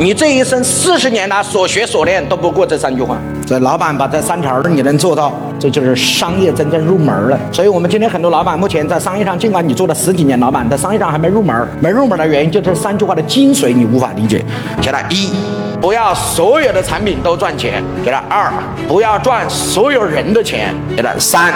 你这一生四十年来所学所练都不过这三句话。这老板把这三条你能做到，这就是商业真正入门了。所以，我们今天很多老板目前在商业上，尽管你做了十几年老板，在商业上还没入门。没入门的原因就这三句话的精髓你无法理解。现在一。不要所有的产品都赚钱，给他二；不要赚所有人的钱，给他三；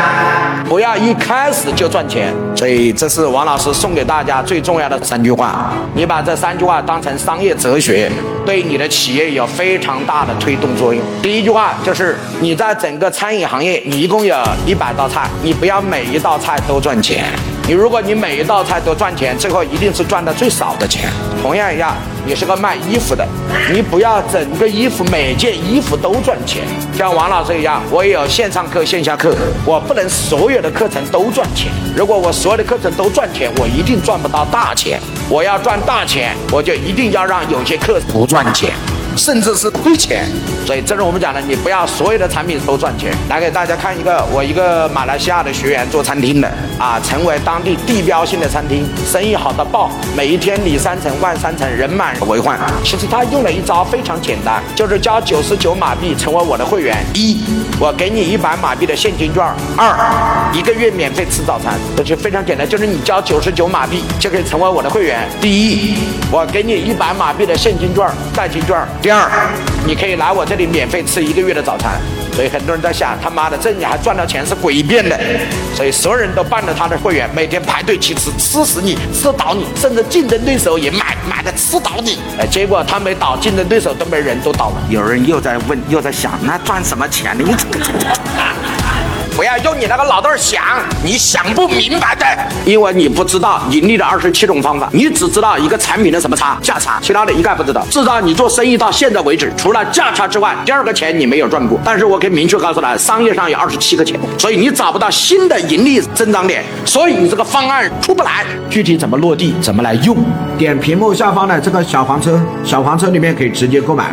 不要一开始就赚钱。所以这是王老师送给大家最重要的三句话。你把这三句话当成商业哲学，对你的企业有非常大的推动作用。第一句话就是你在整个餐饮行业，你一共有一百道菜，你不要每一道菜都赚钱。你如果你每一道菜都赚钱，最后一定是赚的最少的钱。同样一样，你是个卖衣服的，你不要整个衣服每件衣服都赚钱。像王老师一样，我也有线上课、线下课，我不能所有的课程都赚钱。如果我所有的课程都赚钱，我一定赚不到大钱。我要赚大钱，我就一定要让有些课不赚钱。甚至是亏钱，所以这是我们讲的，你不要所有的产品都赚钱。来给大家看一个，我一个马来西亚的学员做餐厅的啊，成为当地地标性的餐厅，生意好到爆，每一天里三层外三层，人满为患。其实他用了一招非常简单，就是交九十九马币成为我的会员。一，我给你一百马币的现金券；二，一个月免费吃早餐。这就非常简单，就是你交九十九马币就可以成为我的会员。第一，我给你一百马币的现金券、代金券。第二，你可以来我这里免费吃一个月的早餐，所以很多人在想，他妈的，这你还赚到钱是诡辩的，所以所有人都办了他的会员，每天排队去吃，吃死你，吃倒你，甚至竞争对手也买买的吃倒你，哎，结果他没倒，竞争对手都没人都倒了。有人又在问，又在想，那赚什么钱呢？你这个。不要用你那个脑袋想，你想不明白的，因为你不知道盈利的二十七种方法，你只知道一个产品的什么差价差，其他的一概不知道。至少你做生意到现在为止，除了价差之外，第二个钱你没有赚过。但是我可以明确告诉他，商业上有二十七个钱，所以你找不到新的盈利增长点，所以你这个方案出不来。具体怎么落地，怎么来用？点屏幕下方的这个小黄车，小黄车里面可以直接购买。